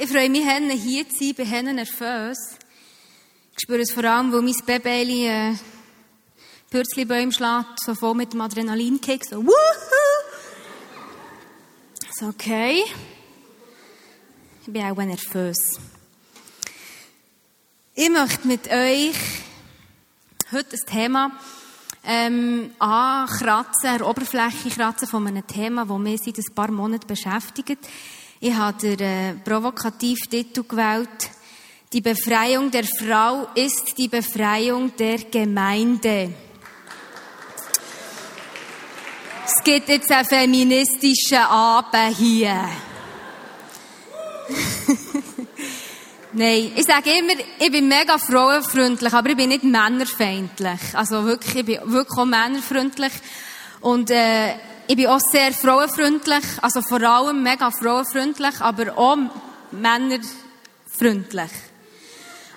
Ich freue mich, Henne hier zu sein, bin Henne nervös. Ich spüre es vor allem, weil mein Baby äh, Pürzli-Bäume schlägt, so voll mit dem Adrenalinkick, so wuhu! So, okay. Ich bin auch nervös. Ich möchte mit euch heute das Thema ähm, ankratzen, an der Oberfläche kratzen von einem Thema, das mich seit ein paar Monaten beschäftigt. Ich habe den äh, Provokativtitel gewählt. Die Befreiung der Frau ist die Befreiung der Gemeinde. Es gibt jetzt einen feministischen Abend hier. Nein, ich sage immer, ich bin mega frauenfreundlich, aber ich bin nicht männerfeindlich. Also wirklich, ich bin wirklich auch männerfreundlich. Und äh, ich bin auch sehr frauenfreundlich, also vor allem mega frauenfreundlich, aber auch männerfreundlich.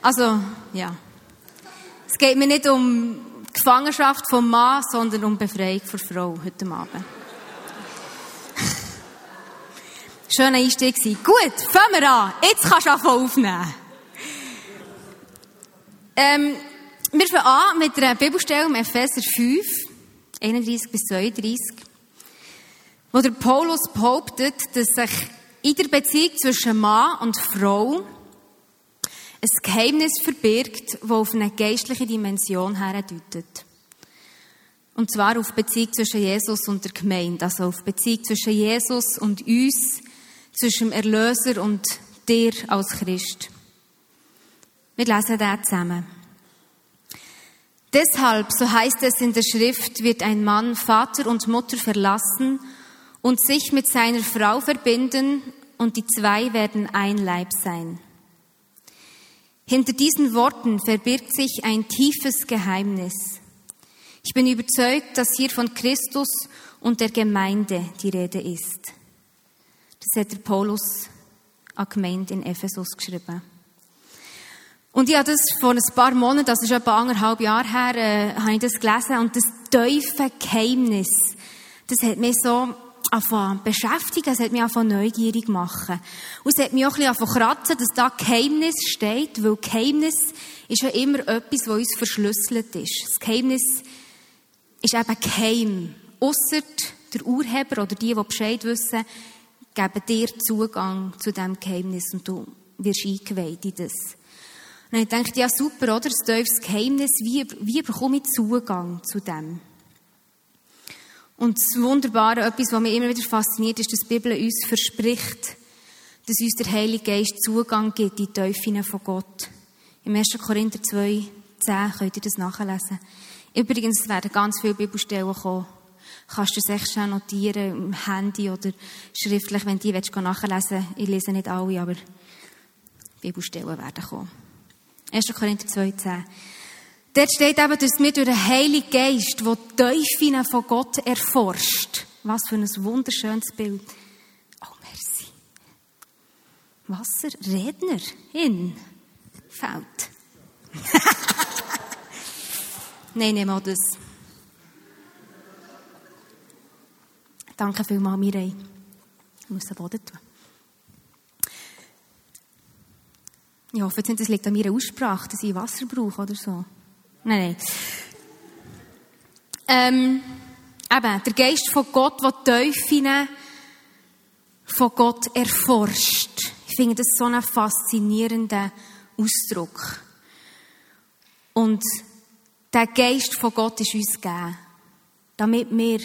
Also, ja. Es geht mir nicht um die Gefangenschaft vom Mann, sondern um Befreiung der Frau heute Abend. Schöner Einstieg gewesen. Gut, fangen wir an. Jetzt kannst du anfangen aufnehmen. Ähm, wir fangen an mit einer Bibelstelle im Epheser 5, 31 bis 32, wo der Paulus behauptet, dass sich in der Beziehung zwischen Mann und Frau ein Geheimnis verbirgt, das auf eine geistliche Dimension herdeutet. Und zwar auf Beziehung zwischen Jesus und der Gemeinde, also auf Beziehung zwischen Jesus und uns, zwischen dem Erlöser und dir als Christ. Wir lesen das zusammen. Deshalb, so heißt es in der Schrift, wird ein Mann Vater und Mutter verlassen und sich mit seiner Frau verbinden und die zwei werden ein Leib sein. Hinter diesen Worten verbirgt sich ein tiefes Geheimnis. Ich bin überzeugt, dass hier von Christus und der Gemeinde die Rede ist. Das hat der Paulus an in Ephesus geschrieben. Und ich habe das vor ein paar Monaten, das ist etwa anderthalb Jahre her, äh, habe ich das gelesen und das tiefe Geheimnis, das hat mich so anfangen beschäftigen, es hat mich einfach neugierig machen. Und es hat mich auch ein bisschen kratzen, dass da Geheimnis steht, weil Geheimnis ist ja immer etwas, was uns verschlüsselt ist. Das Geheimnis ist eben geheim. Ausser der Urheber oder die, die Bescheid wissen, geben dir Zugang zu diesem Geheimnis und du wirst eingeweiht in das. Und ich dachte, ja super, oder? Das tiefes Geheimnis, wie, wie bekomme ich Zugang zu dem? Und das Wunderbare, etwas, was mich immer wieder fasziniert, ist, dass die Bibel uns verspricht, dass uns der Heilige Geist Zugang gibt in die Teufeln von Gott. Im 1. Korinther 2, 10 könnt ihr das nachlesen. Übrigens werden ganz viele Bibelstellen kommen. Kannst du das echt schnell notieren, im Handy oder schriftlich, wenn du die nachlesen willst. Ich lese nicht alle, aber Bibelstellen werden kommen. 1. Korinther 2, 10. Dort steht eben, dass wir durch den Heiligen Geist, der die Tiefen von Gott erforscht. Was für ein wunderschönes Bild. Oh, merci. Wasserredner in Feld. Nein, nehmen wir das. Danke vielmals, Mireille. Ich muss den Boden tun. Ich hoffe jetzt das liegt an meiner Aussprache, dass ich Wasser brauche oder so. Nein, nein. Ähm, eben, der Geist von Gott, der die Teufeln von Gott erforscht. Ich finde das so einen faszinierenden Ausdruck. Und der Geist von Gott ist uns gegeben, damit wir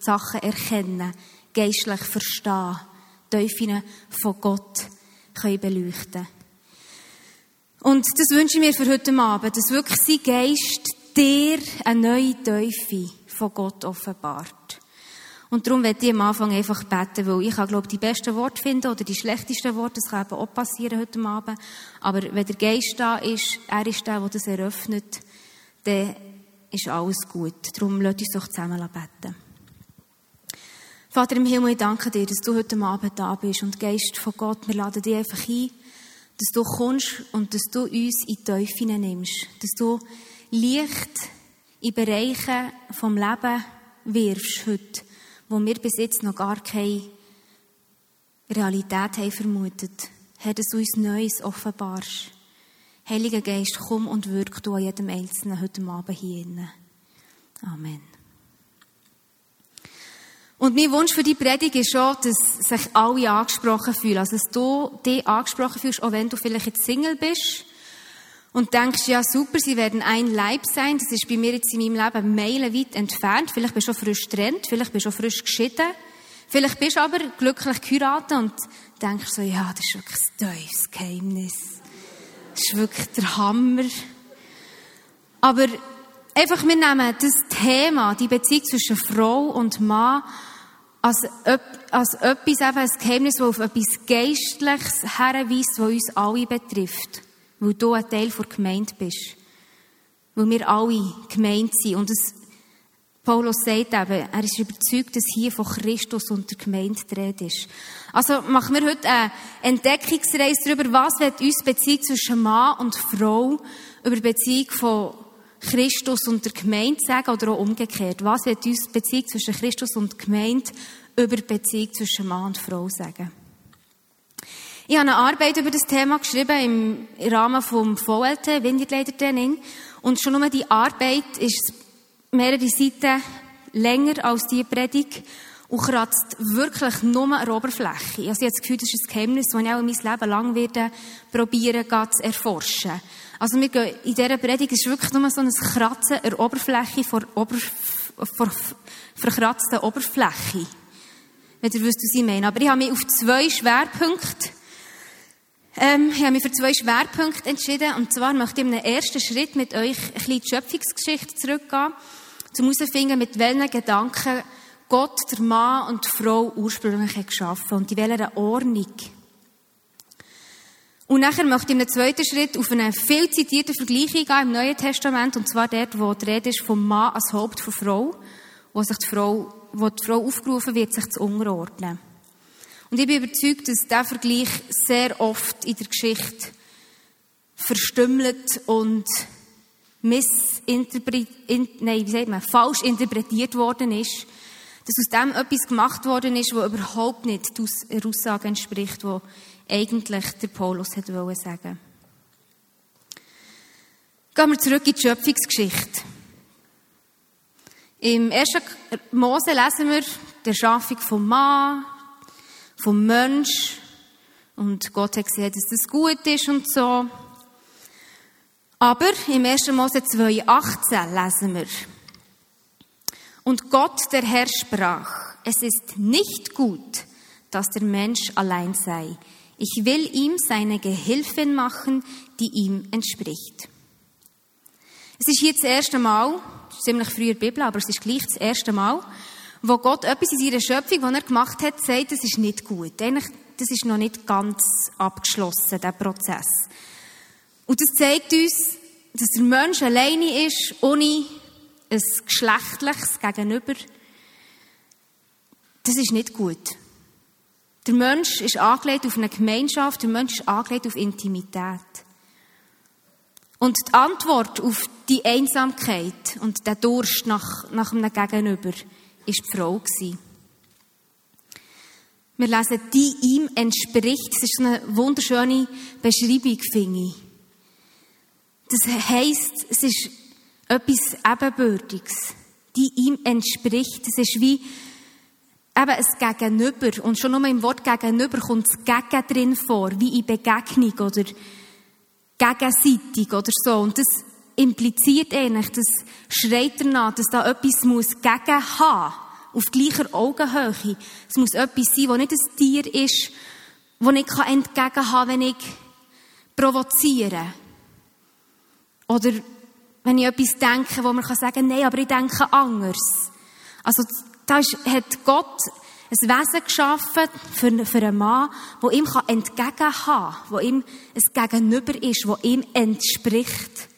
Sachen erkennen, geistlich verstehen, Teufeln von Gott können beleuchten und das wünsche ich mir für heute Abend, dass wirklich sein Geist dir eine neue Teufel von Gott offenbart. Und darum werde ich am Anfang einfach beten, weil ich glaube die besten Worte finden oder die schlechtesten Worte, das kann eben auch passieren heute Abend. Aber wenn der Geist da ist, er ist der, der das eröffnet, dann ist alles gut. Darum lasst uns doch zusammen beten. Vater im Himmel, ich danke dir, dass du heute Abend da bist und Geist von Gott, wir laden dich einfach ein, dass du kommst und dass du uns in die Teufel nimmst. Dass du Licht in Bereiche vom Leben wirfst heute, wo wir bis jetzt noch gar keine Realität haben vermutet Herr, dass du uns Neues offenbarst. Heiliger Geist, komm und wirk du an jedem Einzelnen heute Abend hier. Amen. Und mein Wunsch für die Predigt ist schon, dass sich alle angesprochen fühlen. Also, dass du dich angesprochen fühlst, auch wenn du vielleicht jetzt Single bist und denkst, ja super, sie werden ein Leib sein. Das ist bei mir jetzt in meinem Leben meilenweit entfernt. Vielleicht bist du schon frisch getrennt, vielleicht bist du schon frisch geschieden. Vielleicht bist du aber glücklich geheiratet und denkst so, ja, das ist wirklich ein tiefes Geheimnis. Das ist wirklich der Hammer. Aber einfach, wir nehmen das Thema, die Beziehung zwischen Frau und Mann, als, als etwas, eben ein Geheimnis, das auf etwas Geistliches herweist, das uns alle betrifft. Weil du ein Teil der Gemeinde bist. Weil wir alle gemeint sind. Und es, Paulus sagt eben, er ist überzeugt, dass hier von Christus und der Gemeinde die Rede ist. Also machen wir heute eine Entdeckungsreise darüber, was wird uns Beziehung zwischen Mann und Frau über Beziehung von Christus und der Gemeinde sagen oder auch umgekehrt. Was wird uns die Beziehung zwischen Christus und Gemeinde über die Beziehung zwischen Mann und Frau sagen? Ich habe eine Arbeit über das Thema geschrieben im Rahmen vom VLT, Windigleitertraining. Und schon nur die Arbeit ist mehrere Seiten länger als die Predigt und kratzt wirklich nur der Oberfläche. Also ich habe das Gefühl, das ist ein Geheimnis, das ich auch mein Leben lang werde probieren, zu erforschen. Also wir gehen in dieser Predigt ist wirklich nur so ein Kratzen der Oberfläche vor, Ober, vor verkratzten Oberfläche. Wenn ihr wisst, was ich meine. Aber ich habe mich auf zwei Schwerpunkte ähm, ich habe mich für zwei Schwerpunkte entschieden. Und zwar möchte ich in einem ersten Schritt mit euch ein bisschen die Schöpfungsgeschichte zurückgehen, um herauszufinden, mit welchen Gedanken Gott, der Mann und die Frau ursprünglich geschaffen und in welcher Ordnung. Und nachher möchte ich in einem zweiten Schritt auf einen viel zitierten Vergleich eingehen im Neuen Testament, und zwar dort, wo die Rede ist vom Mann als Haupt der Frau, wo sich die Frau, wo die Frau aufgerufen wird, sich zu unterordnen. Und ich bin überzeugt, dass dieser Vergleich sehr oft in der Geschichte verstümmelt und missinterpretiert, nein, wie sagt man, falsch interpretiert worden ist, dass aus dem etwas gemacht worden ist, was überhaupt nicht der Aussage entspricht, die eigentlich der Paulus hat wollen sagen. Gehen wir zurück in die Schöpfungsgeschichte. Im 1. Mose lesen wir die Schaffung vom Mann, vom Mensch und Gott hat gesehen, dass das gut ist und so. Aber im 1. Mose 2,18 lesen wir. Und Gott, der Herr, sprach, es ist nicht gut, dass der Mensch allein sei. Ich will ihm seine Gehilfin machen, die ihm entspricht. Es ist hier das erste Mal, ziemlich früher Bibel, aber es ist gleich das erste Mal, wo Gott etwas in seiner Schöpfung, was er gemacht hat, sagt, das ist nicht gut. Eigentlich, das ist noch nicht ganz abgeschlossen, der Prozess. Und das zeigt uns, dass der Mensch alleine ist, ohne ein geschlechtliches Gegenüber. Das ist nicht gut. Der Mensch ist angelegt auf eine Gemeinschaft, der Mensch ist angelegt auf Intimität. Und die Antwort auf die Einsamkeit und den Durst nach, nach einem Gegenüber ist die Frau gewesen. Wir lesen, die ihm entspricht. Das ist eine wunderschöne Beschreibung, finde ich. Das heisst, es ist etwas Ebenbürtiges, die ihm entspricht. Es ist wie eben ein Gegenüber. Und schon nur im Wort Gegenüber kommt das Gegen drin vor, wie in Begegnung oder gegenseitig oder so. Und das impliziert eigentlich, das schreit danach, dass da etwas muss gegen haben. Auf gleicher Augenhöhe. Es muss etwas sein, das nicht ein Tier ist, das ich entgegen haben wenn ich provoziere. Oder wenn ich etwas denke, wo man sagen kann, nein, aber ich denke anders. Also, da ist, hat Gott ein Wesen geschaffen für, für einen Mann, wo ihm entgegen kann, wo ihm ein Gegenüber ist, wo ihm entspricht.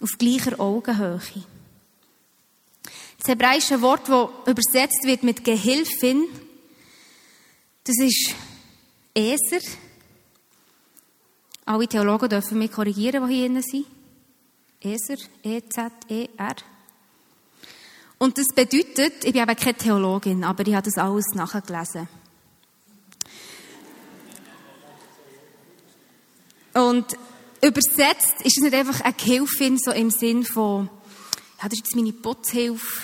Auf gleicher Augenhöhe. Das hebräische Wort, das übersetzt wird mit Gehilfin, das ist Eser. Alle Theologen dürfen mich korrigieren, die hier sind. Eser, E-Z-E-R. Und das bedeutet, ich bin eben keine Theologin, aber ich habe das alles nachgelesen. Und übersetzt ist es nicht einfach eine Gehilfin, so im Sinn von, ja, das ist jetzt meine Putzhilfe.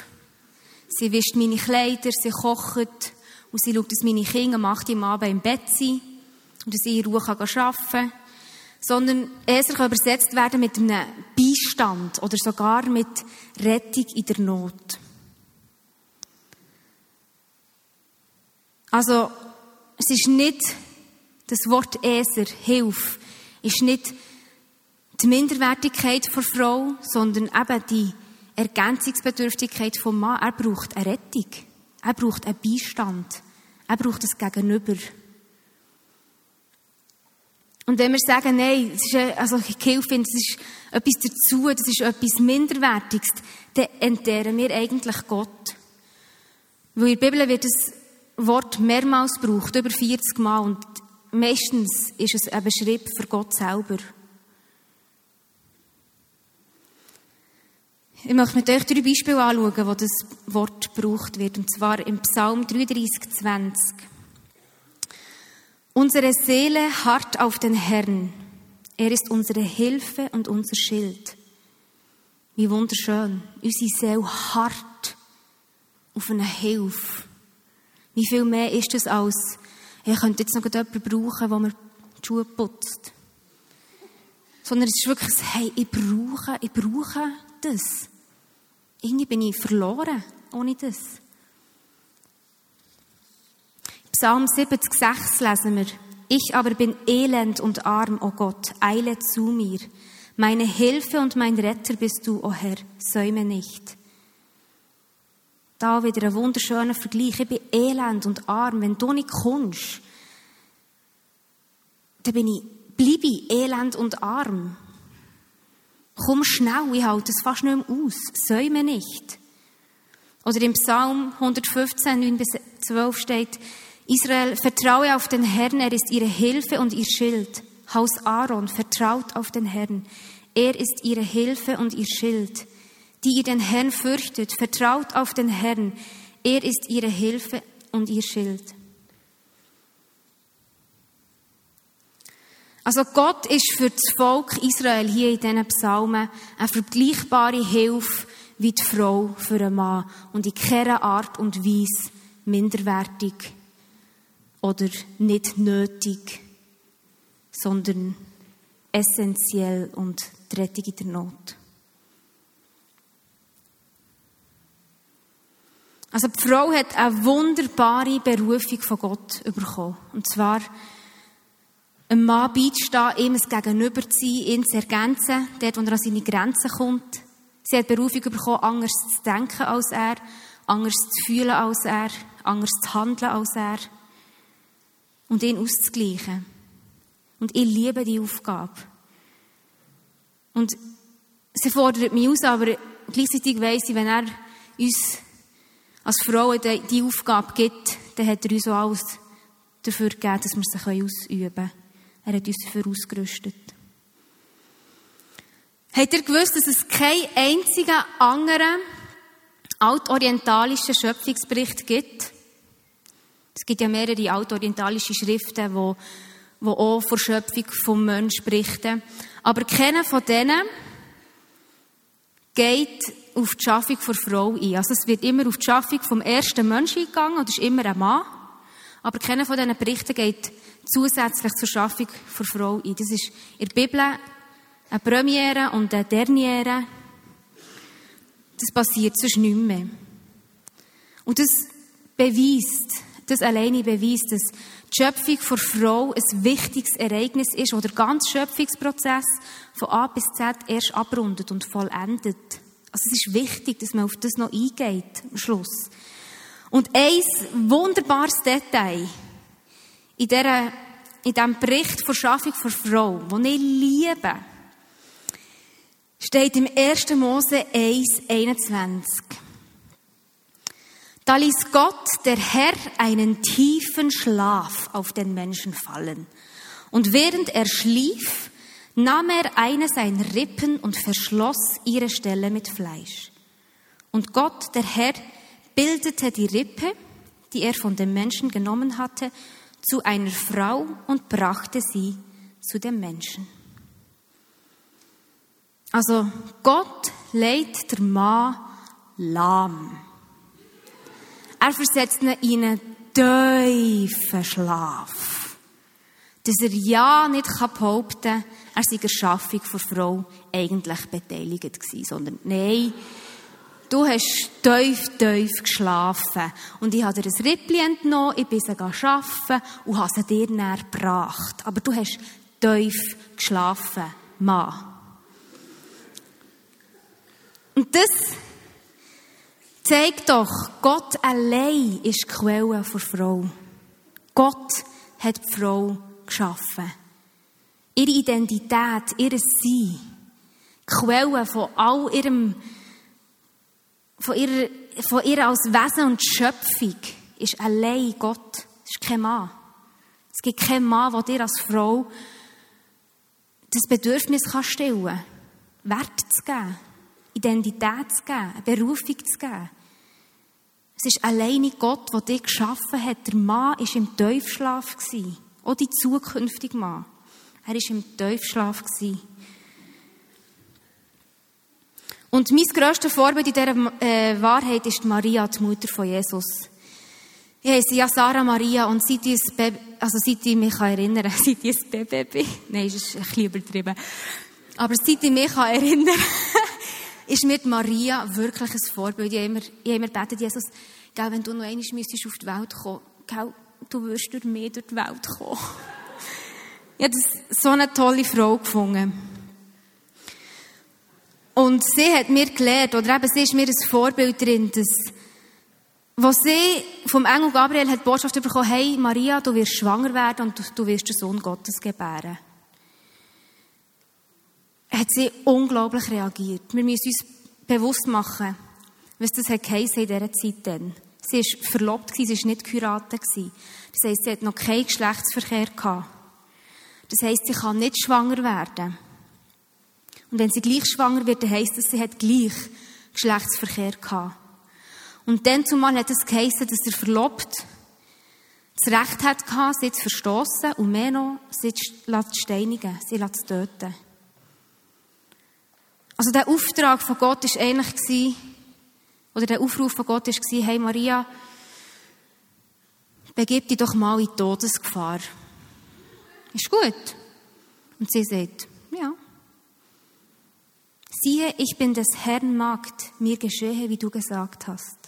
Sie wischt meine Kleider, sie kocht und sie schaut, dass meine Kinder am 8 Uhr Abend im Bett sind und dass ich in Ruhe arbeiten kann. Sondern es kann übersetzt werden mit einem Beistand oder sogar mit Rettung in der Not. Also, es ist nicht das Wort Eser, Hilfe, ist nicht die Minderwertigkeit der Frau, sondern eben die Ergänzungsbedürftigkeit vom Mann. Er braucht eine Rettung. Er braucht einen Beistand. Er braucht das Gegenüber. Und wenn wir sagen, nein, das ist, also ich finde, das ist etwas dazu, das ist etwas Minderwertiges, dann entehren wir eigentlich Gott. Weil in der Bibel wird das Wort mehrmals gebraucht, über 40 Mal, und meistens ist es ein Beschrieb für Gott selber. Ich möchte mit euch drei Beispiele anschauen, wo das Wort gebraucht wird. Und zwar im Psalm 33, 20. Unsere Seele harrt auf den Herrn. Er ist unsere Hilfe und unser Schild. Wie wunderschön. Unsere Seele harrt auf eine Hilfe. Wie viel mehr ist das als, ich könnte jetzt noch jemanden brauchen, der mir die Schuhe putzt. Sondern es ist wirklich, hey, ich brauche, ich brauche das. Irgendwie bin ich verloren ohne das. Psalm 70, 6 lesen wir. Ich aber bin elend und arm, o oh Gott, eile zu mir. Meine Hilfe und mein Retter bist du, o oh Herr, säume nicht. Da wieder ein wunderschöner Vergleich. Ich bin elend und arm. Wenn du nicht kommst, dann bin ich, bleibe ich elend und arm. Komm schnell, ich halte es fast nicht mehr aus. Säume nicht. Oder im Psalm 115, 9 bis 12 steht, Israel, vertraue auf den Herrn, er ist ihre Hilfe und ihr Schild. Haus Aaron, vertraut auf den Herrn. Er ist ihre Hilfe und ihr Schild. Die ihr den Herrn fürchtet, vertraut auf den Herrn. Er ist ihre Hilfe und ihr Schild. Also Gott ist für das Volk Israel hier in diesen Psalmen eine vergleichbare Hilfe wie die Frau für einen Mann und in keiner Art und Weise minderwertig oder nicht nötig, sondern essentiell und die Rettung in der Not. Also die Frau hat eine wunderbare Berufung von Gott bekommen. Und zwar einem Mann beizustehen, ihm ein Gegenüber zu sein, ihn zu ergänzen, dort, wo er an seine Grenzen kommt. Sie hat Berufung bekommen, anders zu denken als er, anders zu fühlen als er, anders zu handeln als er. Und ihn auszugleichen. Und ich liebe die Aufgabe. Und sie fordert mich aus, aber gleichzeitig weiss ich, wenn er uns als Frauen die Aufgabe gibt, dann hat er uns auch alles dafür gegeben, dass wir sie ausüben können. Er hat uns dafür ausgerüstet. Habt ihr gewusst, dass es keinen einzigen anderen altorientalischen Schöpfungsbericht gibt? Es gibt ja mehrere altorientalische Schriften, die, die auch von Schöpfung vom Menschen berichten. Aber keiner von denen geht auf die Schaffung der Frau ein. Also es wird immer auf die Schaffung vom ersten Menschen eingegangen und ist immer ein Mann. Aber keiner von diesen Berichten geht zusätzlich zur Schaffung der Frau ein. Das ist in der Bibel eine Premiere und eine Derniere. Das passiert sonst nicht mehr. Und das beweist, das alleine beweist, dass die Schöpfung der Frau ein wichtiges Ereignis ist, wo der ganze Schöpfungsprozess von A bis Z erst abrundet und vollendet. Also es ist wichtig, dass man auf das noch eingeht am Schluss. Und ein wunderbares Detail in, dieser, in diesem Bericht von Schaffung der Frau, den ich liebe, steht im 1. Mose 1, 21. Da ließ Gott, der Herr, einen tiefen Schlaf auf den Menschen fallen. Und während er schlief, nahm er eine seiner Rippen und verschloss ihre Stelle mit Fleisch. Und Gott, der Herr, bildete die Rippe, die er von dem Menschen genommen hatte, zu einer Frau und brachte sie zu dem Menschen. Also Gott lädt der Mann lahm. Er versetzt ihn in einen tiefen Schlaf. Dass er ja nicht behaupten kann, er sei der Schaffung der Frau eigentlich beteiligt gewesen, sondern nein, du hast tief, tief geschlafen. Und ich habe dir ein Rippli entnommen, ich bin sie arbeiten und habe sie dir näher gebracht. Aber du hast tief geschlafen, Mann. Und das zeigt doch, Gott allein ist die Quelle der Frau. Gott hat die Frau geschaffen. Ihre Identität, ihr Sein, die Quelle von all ihrem, von ihrer, von ihr als Wesen und Schöpfung ist allein Gott. Es ist kein Mann. Es gibt keinen Mann, der dir als Frau das Bedürfnis kann stillen kann, Wert zu geben, Identität zu geben, eine Berufung zu geben. Es ist alleine Gott, der dich geschaffen hat. Der Mann war im Tiefschlaf. Auch die zukünftige Mann. Er war im Tiefschlaf. Und mein grösstes Vorbild in dieser äh, Wahrheit ist Maria, die Mutter von Jesus. Ich heiße ja Sarah Maria und seit ich, Baby, also seit ich mich erinnern kann, seit ich ein Baby bin, nein, das ist ein bisschen übertrieben, aber seit ich mich erinnern kann, ist mir Maria wirklich ein Vorbild. Ich habe immer, gebetet, Jesus, wenn du noch einmal müsstest auf die Welt kommen, gell, du wirst durch mich durch die Welt kommen. Ich habe so eine tolle Frau gefunden. Und sie hat mir gelehrt, oder eben sie ist mir ein Vorbild drin, dass, wo sie vom Engel Gabriel hat die Botschaft bekommen, hey Maria, du wirst schwanger werden und du, du wirst den Sohn Gottes gebären. Hat sie unglaublich reagiert. Wir müssen uns bewusst machen, was das hat in dieser Zeit dann. Sie war verlobt, sie war nicht geheiratet. Das heisst, sie hat noch keinen Geschlechtsverkehr gehabt. Das heisst, sie kann nicht schwanger werden. Und wenn sie gleich schwanger wird, dann heisst das, sie hat gleich Geschlechtsverkehr gehabt. Und dann zumal hat es geheißen, dass er verlobt das Recht hat gehabt, sie zu verstoßen und mehr noch, sie zu steinigen, sie zu töten. Also der Auftrag von Gott ist eigentlich oder der Aufruf von Gott ist hey Maria, begib dich doch mal in die Todesgefahr. Ist gut. Und sie sagt, ja. Siehe, ich bin des Herrn Magd, mir geschehe, wie du gesagt hast.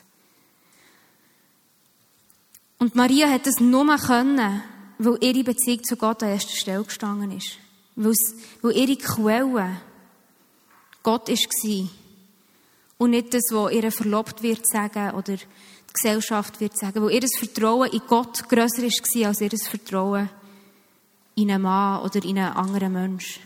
Und Maria hat es nur mal können, weil ihre Beziehung zu Gott an erster Stelle gestanden ist. Weil ihre Quelle Gott war. Und nicht das, was ihr verlobt wird sagen oder die Gesellschaft wird sagen. Weil ihr Vertrauen in Gott grösser war als ihr Vertrauen in einen Mann oder in einen anderen Menschen.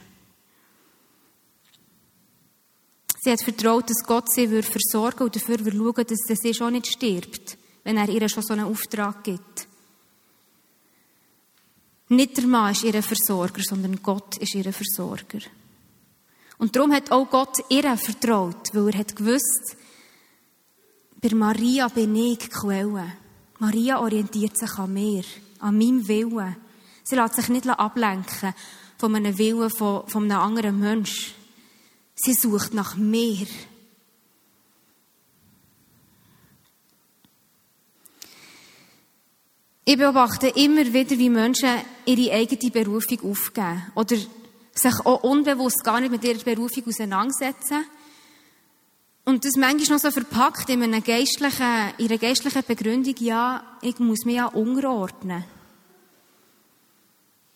Sie hat vertraut, dass Gott sie versorgen und dafür schauen dass sie schon nicht stirbt, wenn er ihr schon so einen Auftrag gibt. Nicht der Mann ist ihr Versorger, sondern Gott ist ihr Versorger. Und darum hat auch Gott ihr vertraut, weil er hat gewusst, bei Maria bin ich die Quelle. Maria orientiert sich an mir, an meinem Willen. Sie lässt sich nicht ablenken von einem Willen von, von einem anderen Menschen. Sie sucht nach mir. Ich beobachte immer wieder, wie Menschen ihre eigene Berufung aufgeben oder sich auch unbewusst gar nicht mit ihrer Berufung auseinandersetzen. Und das manchmal noch so verpackt in einer geistlichen, in einer geistlichen Begründung, ja, ich muss mich ja unterordnen.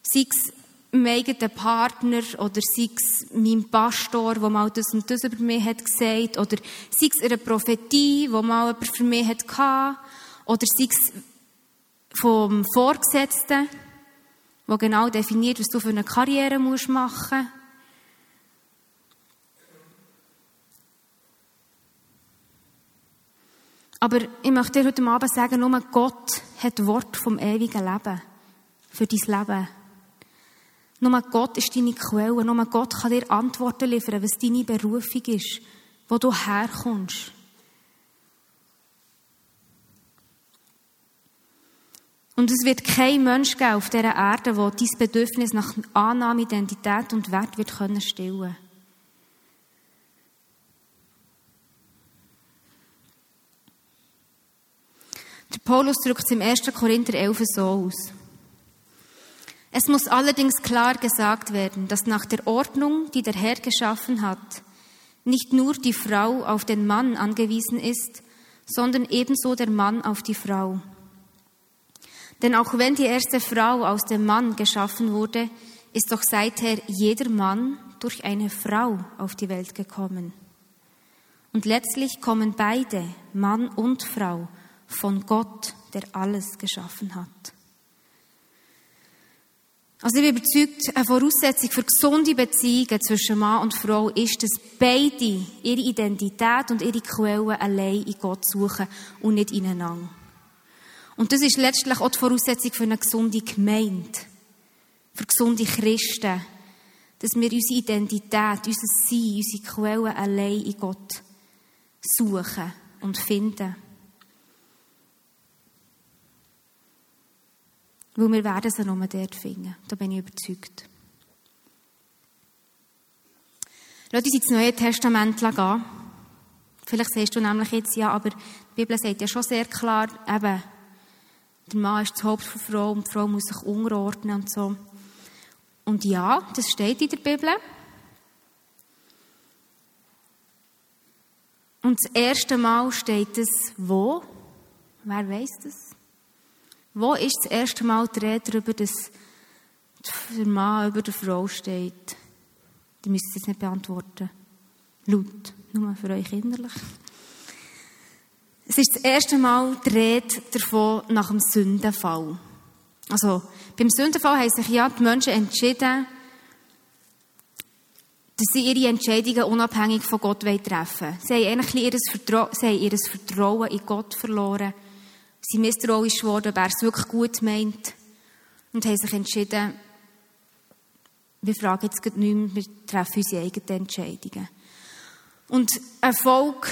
Sei es meinem eigenen Partner oder sei es meinem Pastor, der mal das und das über mich hat gesagt oder sei es eine Prophetie, die mal jemand für mich hatte oder sei es vom Vorgesetzten, der genau definiert, was du für eine Karriere musst machen musst. Aber ich möchte dir heute Abend sagen, nur Gott hat Wort vom ewigen Leben für dein Leben. Nur Gott ist deine Quelle. Nur Gott kann dir Antworten liefern, was deine Berufung ist, wo du herkommst. Und es wird kein Mensch geben auf dieser Erde, der dieses Bedürfnis nach Annahme, Identität und Wert wird können stillen Der Paulus drückt es im 1. Korinther 11 so aus. Es muss allerdings klar gesagt werden, dass nach der Ordnung, die der Herr geschaffen hat, nicht nur die Frau auf den Mann angewiesen ist, sondern ebenso der Mann auf die Frau. Denn auch wenn die erste Frau aus dem Mann geschaffen wurde, ist doch seither jeder Mann durch eine Frau auf die Welt gekommen. Und letztlich kommen beide, Mann und Frau, von Gott, der alles geschaffen hat. Also ich bin überzeugt, eine Voraussetzung für gesunde Beziehungen zwischen Mann und Frau ist, dass beide ihre Identität und ihre Quellen allein in Gott suchen und nicht ineinander. Und das ist letztlich auch die Voraussetzung für eine gesunde Gemeinde, für gesunde Christen, dass wir unsere Identität, unser Sein, unsere Quellen allein in Gott suchen und finden. Weil wir werden sie nur dort finden. Da bin ich überzeugt. Lass uns ins Neue Testament gehen. Vielleicht sagst du nämlich jetzt ja, aber die Bibel sagt ja schon sehr klar, eben, der Mann ist das Haupt der Frau und die Frau muss sich unterordnen und so. Und ja, das steht in der Bibel. Und das erste Mal steht es wo? Wer weiß das? Wo ist das erste Mal die Rede darüber, dass der Mann über der Frau steht? Die müsst ihr jetzt nicht beantworten. Laut, nur für euch innerlich. Es ist das erste Mal die Rede davon nach dem Sündenfall. Also, beim Sündenfall haben sich ja die Menschen entschieden, dass sie ihre Entscheidungen unabhängig von Gott treffen wollen. Sie haben eigentlich ihr, sie haben ihr Vertrauen in Gott verloren. Sie sind misstrauisch geworden, wer es wirklich gut meint. Und haben sich entschieden, wir fragen jetzt nicht mehr, wir treffen unsere eigenen Entscheidungen. Und Erfolg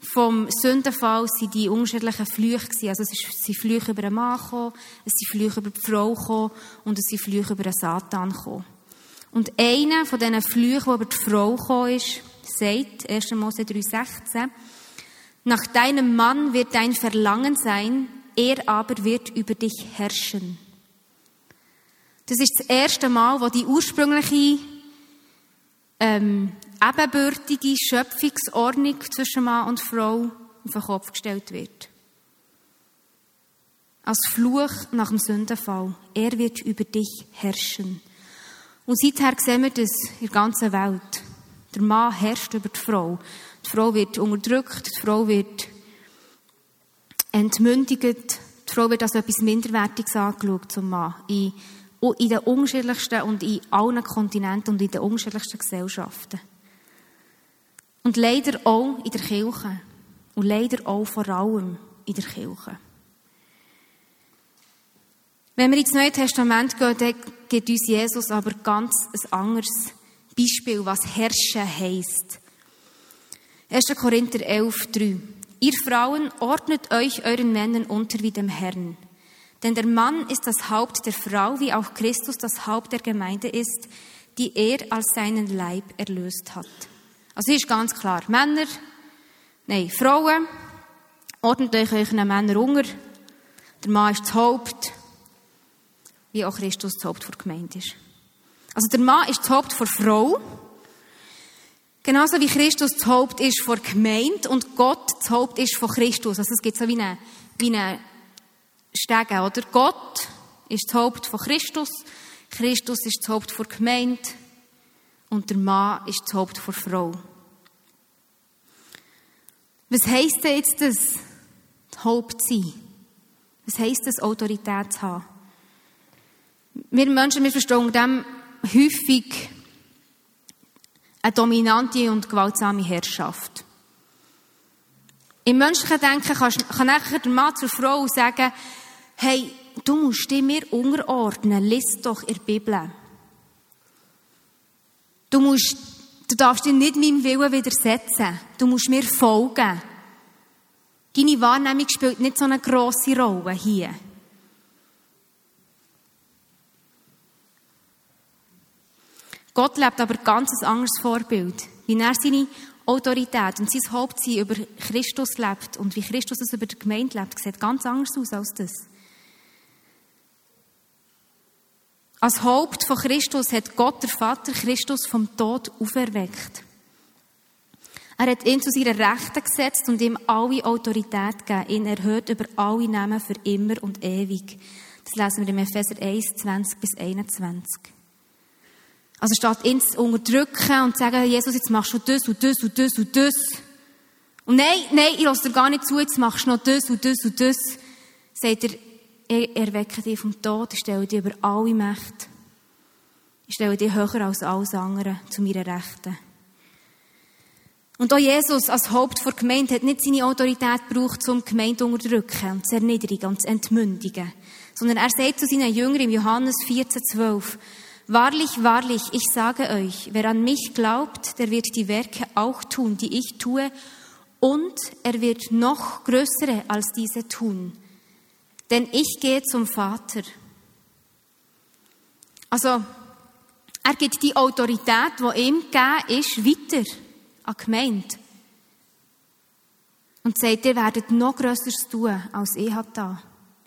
vom Sündenfall waren die unterschiedlichen Flüche. Also es sind Flüche über einen Mann gekommen, es sind Flüche über die Frau gekommen und es sind Flüche über den Satan gekommen. Und einer von diesen Flüchen, der über die Frau gekommen ist, sagt, 1. Mose 3,16, nach deinem Mann wird dein Verlangen sein, er aber wird über dich herrschen. Das ist das erste Mal, wo die ursprüngliche ähm, ebenbürtige Schöpfungsordnung zwischen Mann und Frau auf den Kopf gestellt wird. Als Fluch nach dem Sündenfall. Er wird über dich herrschen. Und seither sehen wir das in der ganzen Welt. Der Mann herrscht über die Frau. Die Frau wird unterdrückt, die Frau wird entmündigt, die Frau wird als etwas Minderwertiges angeschaut zum Mann. In, in den unterschiedlichsten und in allen Kontinenten und in den unterschiedlichsten Gesellschaften. Und leider auch in der Kirche. Und leider auch vor allem in der Kirche. Wenn wir ins Neue Testament gehen, dann gibt uns Jesus aber ganz ein anderes Beispiel, was herrschen heisst. 1. Korinther 11, 3. Ihr Frauen ordnet euch euren Männern unter wie dem Herrn. Denn der Mann ist das Haupt der Frau, wie auch Christus das Haupt der Gemeinde ist, die er als seinen Leib erlöst hat. Also hier ist ganz klar, Männer, nein, Frauen, ordnet euch euren Männer unter. Der Mann ist das Haupt, wie auch Christus das Haupt der Gemeinde ist. Also der Mann ist das Haupt der Frau, genauso wie Christus das Haupt ist vor Gemeinde und Gott das Haupt ist von Christus. Also es gibt so wie eine, wie eine Stege, oder? Gott ist das Haupt von Christus, Christus ist das Haupt der Gemeinde und der Mann ist das Haupt der Frau. Was heisst denn jetzt das, Haupt sein? Was heisst das, Autorität zu haben? Wir Menschen, wir verstehen unter dem häufig eine dominante und gewaltsame Herrschaft. Im menschlichen Denken kann nachher der Mann zur Frau sagen, hey, du musst dich mir unterordnen, lies doch in der Bibel. Du musst, du darfst dich nicht meinem Willen widersetzen. Du musst mir folgen. Deine Wahrnehmung spielt nicht so eine grosse Rolle hier. Gott lebt aber ganz ein anderes Vorbild. wie er seine Autorität und sein Hauptziel über Christus lebt und wie Christus es über die Gemeinde lebt, sieht ganz anders aus als das. Als Haupt von Christus hat Gott, der Vater, Christus vom Tod auferweckt. Er hat ihn zu seiner Rechten gesetzt und ihm alle Autorität gegeben. Ihn erhöht über alle Namen für immer und ewig. Das lesen wir im Epheser 1, 20 bis 21. Also statt ihn zu unterdrücken und zu sagen, Jesus, jetzt machst du das und das und das und das. Und nein, nein, ich lasse dir gar nicht zu, jetzt machst du noch das und das und das. Sagt er, ich erwecke dich vom Tod, ich stelle dich über alle Mächte. Ich stelle dich höher als alles andere zu meiner Rechten. Und auch Jesus als Haupt der Gemeinde hat nicht seine Autorität gebraucht, um die Gemeinde zu unterdrücken und zu erniedrigen und zu entmündigen. Sondern er sagt zu seinen Jüngern im Johannes 14, 12, Wahrlich, wahrlich, ich sage euch, wer an mich glaubt, der wird die Werke auch tun, die ich tue, und er wird noch größere als diese tun. Denn ich gehe zum Vater. Also, er gibt die Autorität, die ihm gegeben ist, weiter an die Gemeinde. Und sagt, ihr werdet noch Größeres tun, als ich habe da.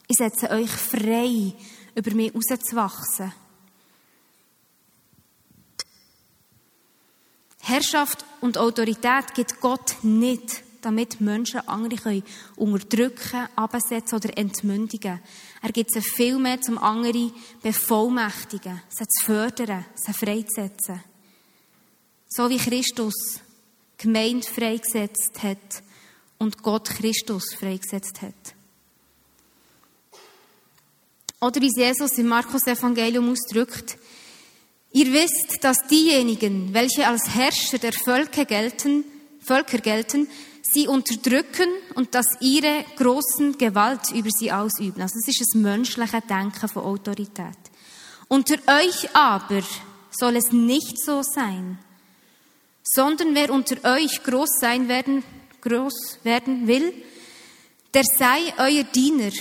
Ich setze euch frei, über mich rauszuwachsen. Herrschaft und Autorität gibt Gott nicht, damit Menschen andere unterdrücken, absetzen oder entmündigen. Er gibt sie viel mehr zum anderen bevollmächtigen, sie zu fördern, sie freizusetzen. So wie Christus Gemeinde freigesetzt hat und Gott Christus freigesetzt hat. Oder wie Jesus im Markus Evangelium ausdrückt, ihr wisst, dass diejenigen, welche als Herrscher der Völker gelten, Völker gelten, sie unterdrücken und dass ihre großen Gewalt über sie ausüben. Also es ist das menschliche Denken von Autorität. Unter euch aber soll es nicht so sein, sondern wer unter euch groß sein werden, groß werden will, der sei euer Diener.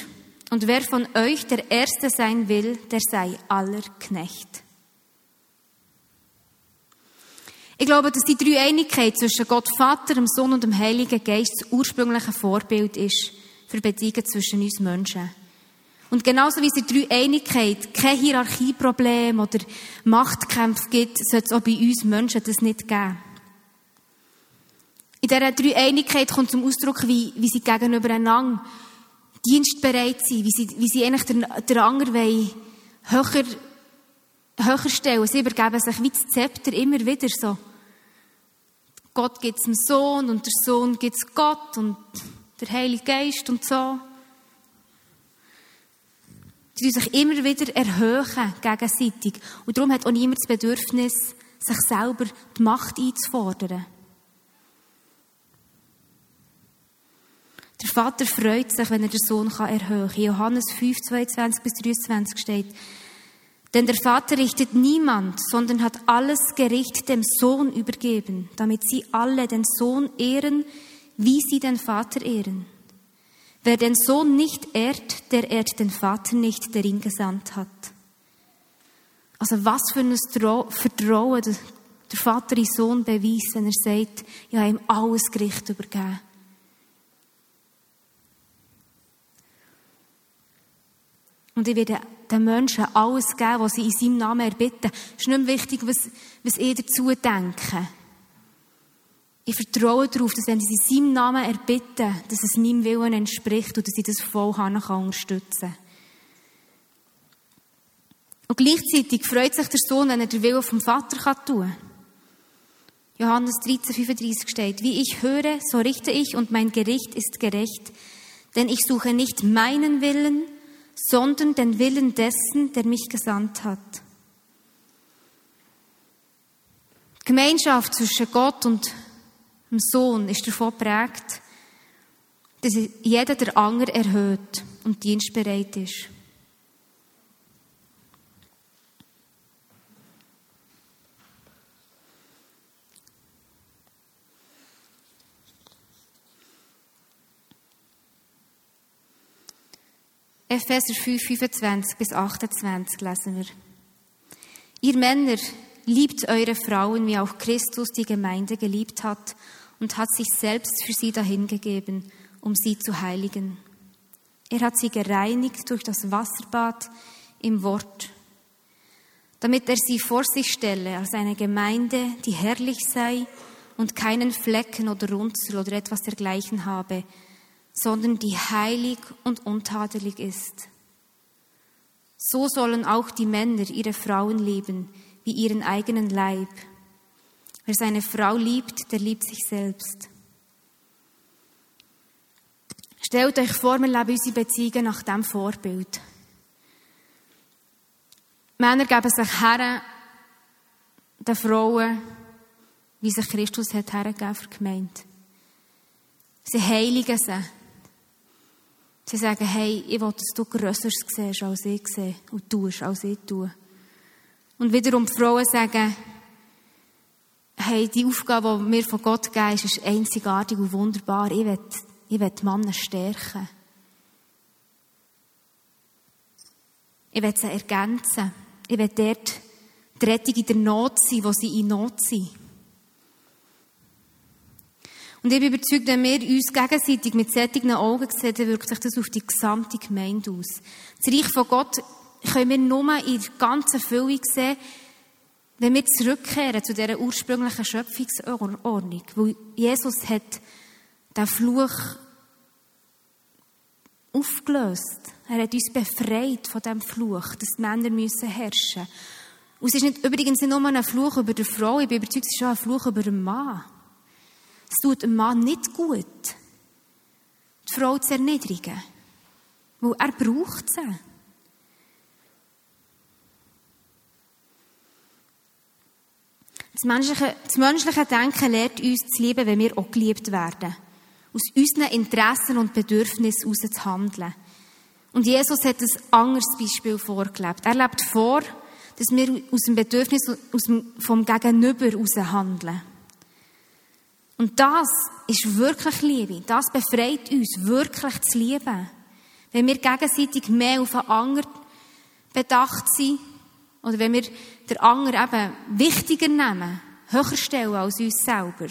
Und wer von euch der Erste sein will, der sei aller Knecht. Ich glaube, dass die Dreieinigkeit zwischen Gott Vater, dem Sohn und dem Heiligen Geist das ursprüngliche Vorbild ist für Beziehungen zwischen uns Menschen. Und genauso wie es in der Dreieinigkeit kein Hierarchieproblem oder Machtkämpfe gibt, sollte es auch bei uns Menschen das nicht geben. In dieser Dreieinigkeit kommt zum Ausdruck, wie, wie sie gegenübereinander dienstbereit sind, wie sie, wie sie eigentlich den, den anderen höher, höher stellen. Sie übergeben sich wie das Zepter immer wieder so. Gott gibt es dem Sohn und der Sohn gibt es Gott und der Heilige Geist und so. Sie sich immer wieder erhöhen gegenseitig. Und darum hat auch niemand das Bedürfnis, sich selber die Macht einzufordern. Der Vater freut sich, wenn er den Sohn erhöhen kann. Johannes 5, 22 bis 23 steht, denn der Vater richtet niemand, sondern hat alles Gericht dem Sohn übergeben, damit sie alle den Sohn ehren, wie sie den Vater ehren. Wer den Sohn nicht ehrt, der ehrt den Vater nicht, der ihn gesandt hat. Also was für ein Vertrauen der Vater in Sohn beweist, wenn er sagt, ich habe ihm alles Gericht übergeben. Und ich werde den Menschen alles geben, was sie in seinem Namen erbitten. Es ist nicht mehr wichtig, was, was ich dazu denke. Ich vertraue darauf, dass wenn sie in seinem Namen erbitten, dass es meinem Willen entspricht und dass ich das voll unterstützen kann. Und gleichzeitig freut sich der Sohn, wenn er den Willen vom Vater tun kann. Johannes 13, 35 steht, wie ich höre, so richte ich und mein Gericht ist gerecht, denn ich suche nicht meinen Willen, sondern den Willen dessen, der mich gesandt hat. Die Gemeinschaft zwischen Gott und dem Sohn ist davon prägt, dass jeder der andere erhöht und dienstbereit ist. Epheser 5, 25 bis 28 lesen wir. Ihr Männer, Liebt eure Frauen, wie auch Christus die Gemeinde geliebt hat und hat sich selbst für sie dahingegeben, um sie zu heiligen. Er hat sie gereinigt durch das Wasserbad im Wort, damit er sie vor sich stelle als eine Gemeinde, die herrlich sei und keinen Flecken oder Runzel oder etwas dergleichen habe, sondern die heilig und untadelig ist. So sollen auch die Männer ihre Frauen lieben, wie ihren eigenen Leib. Wer seine Frau liebt, der liebt sich selbst. Stellt euch vor, wir leben unsere Beziehungen nach diesem Vorbild. Männer geben sich her, den Frauen, wie sich Christus hat hergegeben für die Gemeinde. Sie heiligen sie. Sie sagen, hey, ich will, dass du Größeres siehst, als ich sehe und tust, als ich tue. Und wiederum die Frauen sagen, hey, die Aufgabe, die mir von Gott gegeben ist, ist einzigartig und wunderbar. Ich will, ich will die Männer stärken. Ich will sie ergänzen. Ich will dort die Rettung in der Not sein, wo sie in Not sind. Und ich bin überzeugt, wenn wir uns gegenseitig mit sättigen Augen sehen, dann wirkt sich das auf die gesamte Gemeinde aus. Das Reich von Gott können wir nur in der ganzen Fülle sehen, wenn wir zurückkehren zu dieser ursprünglichen Schöpfungsordnung. Weil Jesus hat den Fluch aufgelöst. Er hat uns befreit von dem Fluch, dass die Männer müssen herrschen. Und es ist nicht, übrigens nicht nur ein Fluch über die Frau, ich bin überzeugt, es ist auch ein Fluch über den Mann. Es tut dem Mann nicht gut, die Frau zu erniedrigen. Weil er braucht sie. Das menschliche, das menschliche Denken lehrt uns zu lieben, wenn wir auch geliebt werden. Aus unseren Interessen und Bedürfnissen heraus zu handeln. Und Jesus hat ein anderes Beispiel vorgelebt. Er lebt vor, dass wir aus dem Bedürfnis vom Gegenüber heraus handeln. Und das ist wirklich Liebe. Das befreit uns, wirklich zu lieben. Wenn wir gegenseitig mehr auf einen anderen bedacht sind, oder wenn wir den anderen eben wichtiger nehmen, höher stellen als uns selber.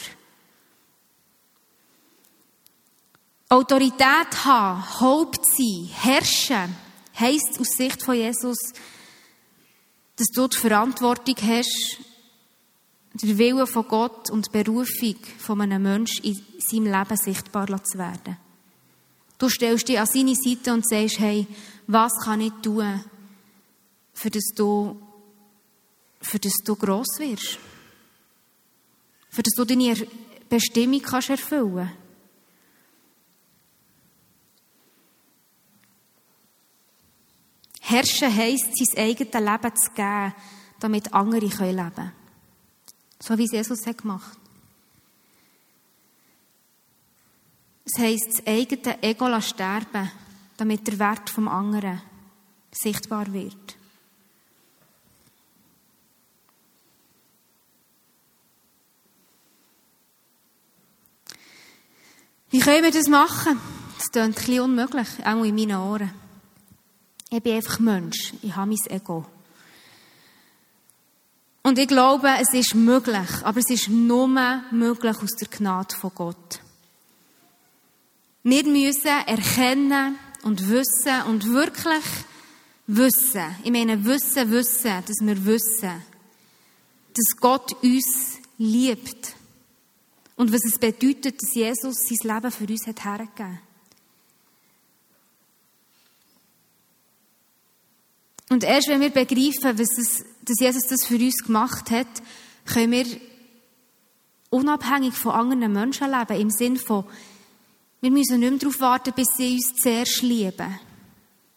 Autorität haben, Haupt sein, herrschen, heisst aus Sicht von Jesus, dass du die Verantwortung hast, der Wille von Gott und die Berufung von einem Menschen in seinem Leben sichtbar zu werden. Du stellst dich an seine Seite und sagst, hey, was kann ich tun, für das du, für das du gross wirst? Für das du deine Bestimmung kannst erfüllen Herrschen heisst, sein eigenes Leben zu geben, damit andere leben können. So wie es Jesus hat gemacht. Es heisst, das eigene Ego sterben, damit der Wert vom anderen sichtbar wird. Wie können wir das machen? Das klingt ein unmöglich, auch in meinen Ohren. Ich bin einfach Mensch. Ich habe mein Ego. Und ich glaube, es ist möglich, aber es ist nur möglich aus der Gnade von Gott. Wir müssen erkennen und wissen und wirklich wissen, ich meine wissen, wissen, dass wir wissen, dass Gott uns liebt. Und was es bedeutet, dass Jesus sein Leben für uns hat hergegeben. Und erst wenn wir begreifen, was es, dass Jesus das für uns gemacht hat, können wir unabhängig von anderen Menschen leben. Im Sinn von, wir müssen nicht mehr darauf warten, bis sie uns zuerst lieben.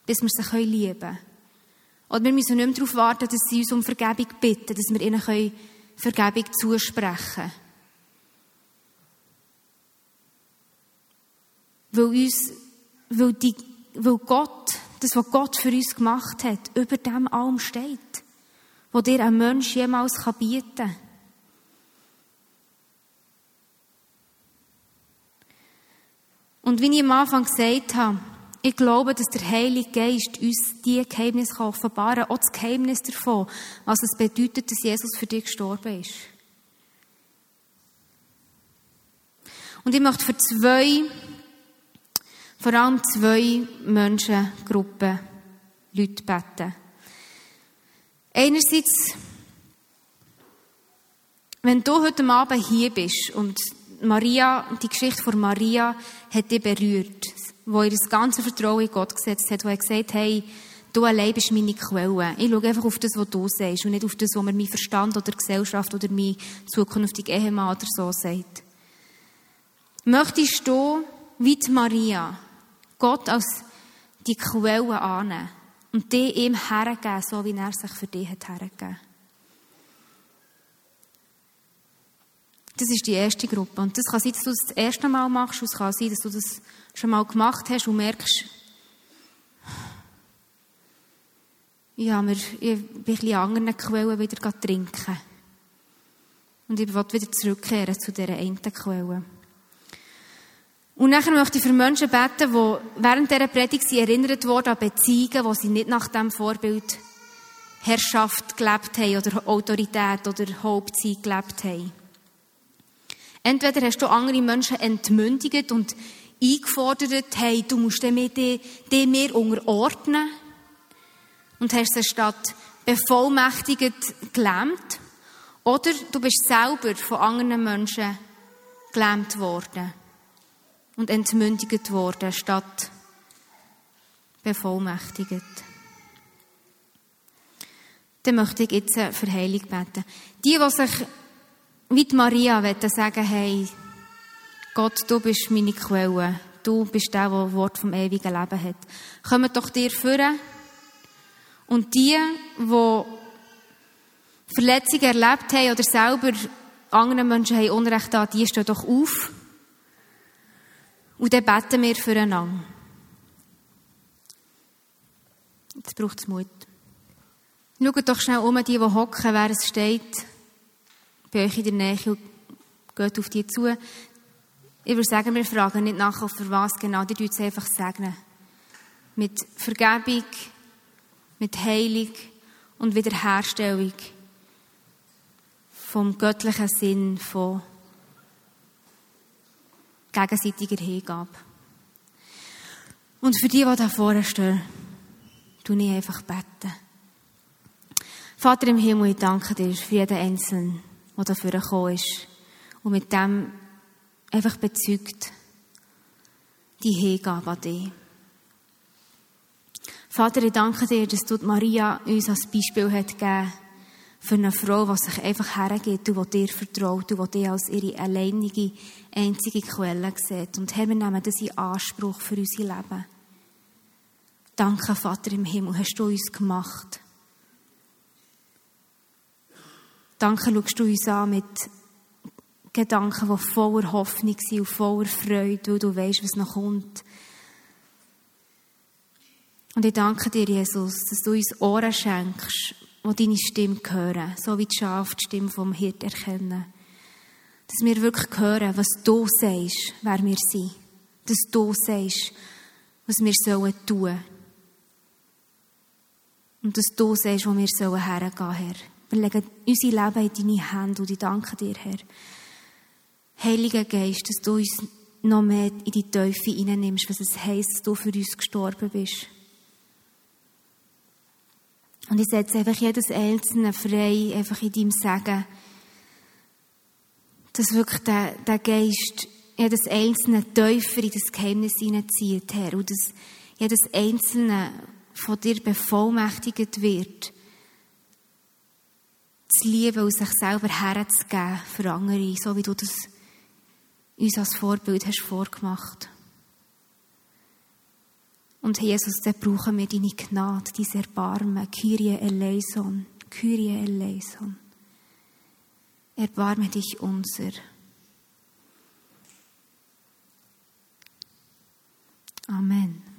Bis wir sie lieben können. Oder wir müssen nicht mehr darauf warten, dass sie uns um Vergebung bitten, dass wir ihnen Vergebung zusprechen können. Weil uns, weil, die, weil Gott das, was Gott für uns gemacht hat, über dem allem steht, wo dir ein Mensch jemals bieten kann. Und wie ich am Anfang gesagt habe, Ich glaube, dass der Heilige Geist uns diese Geheimnisse offenbaren kann, auch das Geheimnis davon, was es bedeutet, dass Jesus für dich gestorben ist. Und ich möchte für zwei, vor allem zwei Menschengruppen, Leute beten. Einerseits, wenn du heute Abend hier bist und Maria, die Geschichte von Maria hat dich berührt, wo ihr das ganze Vertrauen in Gott gesetzt hat, wo er gesagt hey, du allein bist meine Quelle. Ich schaue einfach auf das, was du sagst und nicht auf das, was mir mein Verstand oder Gesellschaft oder mein zukünftiger Ehemann oder so sagt. Möchtest du, wie die Maria, Gott als die Quelle annehmen und die ihm hergeben, so wie er sich für dich hat hergegeben? Das ist die erste Gruppe. Und das kann sein, dass du das, das erste Mal machst, und es kann sein, dass du das schon mal gemacht hast und merkst, ja, wir, ich bin ein bisschen anderen Quellen wieder trinken. Und ich will wieder zurückkehren zu dieser einen Quelle. Und nachher möchte ich für Menschen beten, die während dieser Predigt sie erinnert wurden an Beziehungen, wo sie nicht nach dem Vorbild Herrschaft gelebt haben oder Autorität oder Hauptzeit gelebt haben. Entweder hast du andere Menschen entmündigt und eingefordert, hey, du musst dir mehr unterordnen und hast sie statt bevollmächtigt gelähmt. Oder du bist selber von anderen Menschen gelähmt worden und entmündigt worden, statt bevollmächtigt. Dann möchte ich jetzt für Heilung beten. Die, die sich wie Maria wollte sagen, hey, Gott, du bist meine Quelle. Du bist der, der das Wort vom ewigen Leben hat. Kommen doch dir führen. Und die, die Verletzungen erlebt haben oder selber anderen Menschen haben Unrecht an, die stehen doch auf. Und dann beten wir füreinander. Jetzt braucht es Mut. Schaut doch schnell um, die, die hocken, wer es steht bei euch in der Nähe und geht auf die zu. Ich würde sagen, wir fragen nicht nachher, für was genau, die tun einfach segnen. Mit Vergebung, mit Heilung und Wiederherstellung vom göttlichen Sinn von gegenseitiger Hingabe. Und für die, die da vorne stehen, tue ich einfach beten. Vater im Himmel, ich danke dir für jeden Einzelnen der dafür gekommen ist und mit dem einfach bezeugt die Hingabe an dich. Vater, ich danke dir, dass du Maria uns als Beispiel hat gegeben für eine Frau, die sich einfach hergeht, die dir vertraut, die dich als ihre alleinige, einzige Quelle sieht. Und Herr, wir nehmen das in Anspruch für unser Leben. Danke, Vater im Himmel, hast du uns gemacht. Danke, schaust du uns an mit Gedanken, die voller Hoffnung sind und voller Freude, weil du weißt, was noch kommt. Und ich danke dir, Jesus, dass du uns Ohren schenkst, die deine Stimme hören, so wie die Schafe die Stimme vom Hirt erkennen. Dass wir wirklich hören, was du sagst, wer wir sind. Dass du sagst, was wir sollen tun. Und dass du sagst, wo wir sollen hergehen, Herr. Wir legen unser Leben in deine Hände und ich danke dir, Herr. Heiliger Geist, dass du uns noch mehr in die Teufel hineinnimmst, was es heisst, dass du für uns gestorben bist. Und ich setze einfach jedes Einzelne frei, einfach in deinem Segen, dass wirklich der, der Geist jedes einzelne Täufer in das Geheimnis hineinzieht, Herr, und dass jedes einzelne von dir bevollmächtigt wird, zu lieben und sich selber herzugeben für andere, so wie du das uns als Vorbild hast vorgemacht. Und Jesus, dann brauchen wir deine Gnade, dein Erbarmen, Kyrie eleison, Kyrie eleison. Erbarme dich unser. Amen.